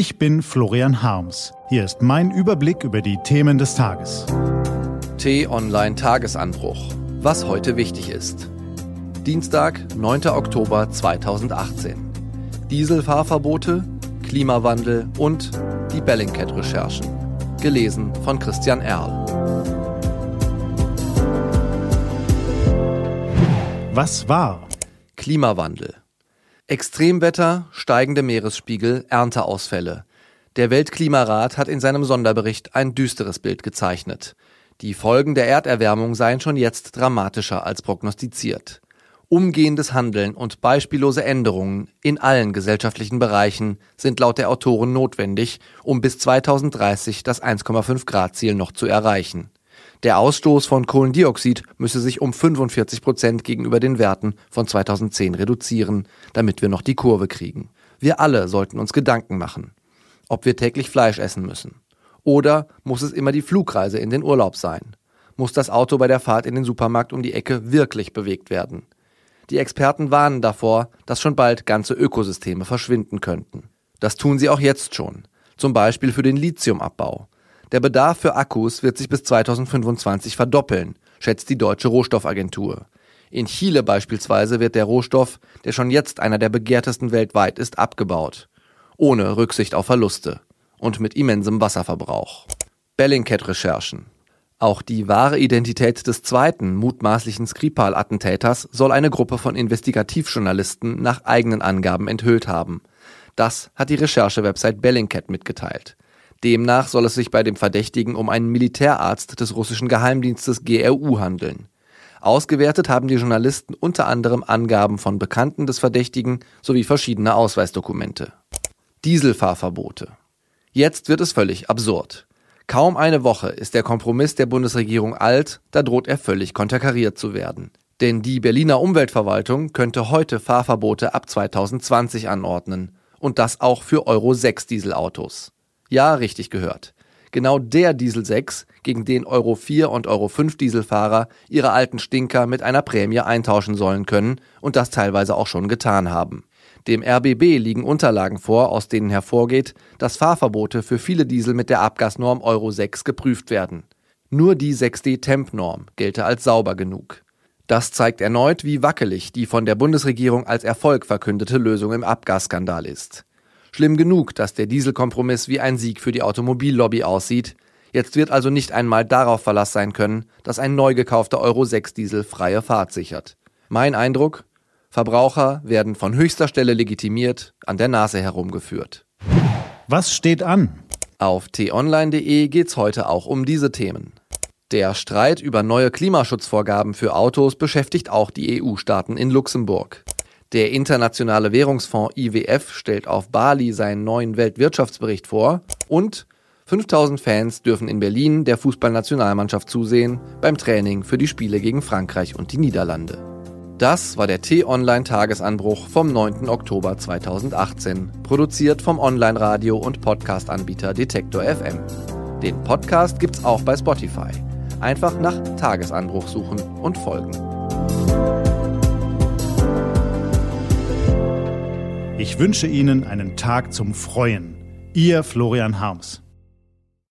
Ich bin Florian Harms. Hier ist mein Überblick über die Themen des Tages. T-Online Tagesanbruch. Was heute wichtig ist. Dienstag, 9. Oktober 2018. Dieselfahrverbote, Klimawandel und die Bellingcat-Recherchen. Gelesen von Christian Erl. Was war? Klimawandel. Extremwetter, steigende Meeresspiegel, Ernteausfälle. Der Weltklimarat hat in seinem Sonderbericht ein düsteres Bild gezeichnet. Die Folgen der Erderwärmung seien schon jetzt dramatischer als prognostiziert. Umgehendes Handeln und beispiellose Änderungen in allen gesellschaftlichen Bereichen sind laut der Autoren notwendig, um bis 2030 das 1,5 Grad Ziel noch zu erreichen. Der Ausstoß von Kohlendioxid müsse sich um 45 Prozent gegenüber den Werten von 2010 reduzieren, damit wir noch die Kurve kriegen. Wir alle sollten uns Gedanken machen, ob wir täglich Fleisch essen müssen. Oder muss es immer die Flugreise in den Urlaub sein? Muss das Auto bei der Fahrt in den Supermarkt um die Ecke wirklich bewegt werden? Die Experten warnen davor, dass schon bald ganze Ökosysteme verschwinden könnten. Das tun sie auch jetzt schon, zum Beispiel für den Lithiumabbau. Der Bedarf für Akkus wird sich bis 2025 verdoppeln, schätzt die Deutsche Rohstoffagentur. In Chile beispielsweise wird der Rohstoff, der schon jetzt einer der begehrtesten weltweit ist, abgebaut. Ohne Rücksicht auf Verluste. Und mit immensem Wasserverbrauch. Bellingcat-Recherchen. Auch die wahre Identität des zweiten mutmaßlichen Skripal-Attentäters soll eine Gruppe von Investigativjournalisten nach eigenen Angaben enthüllt haben. Das hat die Recherche-Website Bellingcat mitgeteilt. Demnach soll es sich bei dem Verdächtigen um einen Militärarzt des russischen Geheimdienstes GRU handeln. Ausgewertet haben die Journalisten unter anderem Angaben von Bekannten des Verdächtigen sowie verschiedene Ausweisdokumente. Dieselfahrverbote. Jetzt wird es völlig absurd. Kaum eine Woche ist der Kompromiss der Bundesregierung alt, da droht er völlig konterkariert zu werden. Denn die Berliner Umweltverwaltung könnte heute Fahrverbote ab 2020 anordnen. Und das auch für Euro 6 Dieselautos. Ja, richtig gehört. Genau der Diesel 6, gegen den Euro 4 und Euro 5 Dieselfahrer ihre alten Stinker mit einer Prämie eintauschen sollen können und das teilweise auch schon getan haben. Dem RBB liegen Unterlagen vor, aus denen hervorgeht, dass Fahrverbote für viele Diesel mit der Abgasnorm Euro 6 geprüft werden. Nur die 6D Temp-Norm gelte als sauber genug. Das zeigt erneut, wie wackelig die von der Bundesregierung als Erfolg verkündete Lösung im Abgasskandal ist. Schlimm genug, dass der Dieselkompromiss wie ein Sieg für die Automobillobby aussieht. Jetzt wird also nicht einmal darauf Verlass sein können, dass ein neu gekaufter Euro 6 Diesel freie Fahrt sichert. Mein Eindruck? Verbraucher werden von höchster Stelle legitimiert, an der Nase herumgeführt. Was steht an? Auf t-online.de geht's heute auch um diese Themen. Der Streit über neue Klimaschutzvorgaben für Autos beschäftigt auch die EU-Staaten in Luxemburg. Der Internationale Währungsfonds IWF stellt auf Bali seinen neuen Weltwirtschaftsbericht vor und 5000 Fans dürfen in Berlin der Fußballnationalmannschaft zusehen beim Training für die Spiele gegen Frankreich und die Niederlande. Das war der T-Online-Tagesanbruch vom 9. Oktober 2018, produziert vom Online-Radio- und Podcast-Anbieter Detektor FM. Den Podcast gibt's auch bei Spotify. Einfach nach Tagesanbruch suchen und folgen. Ich wünsche Ihnen einen Tag zum Freuen. Ihr Florian Harms.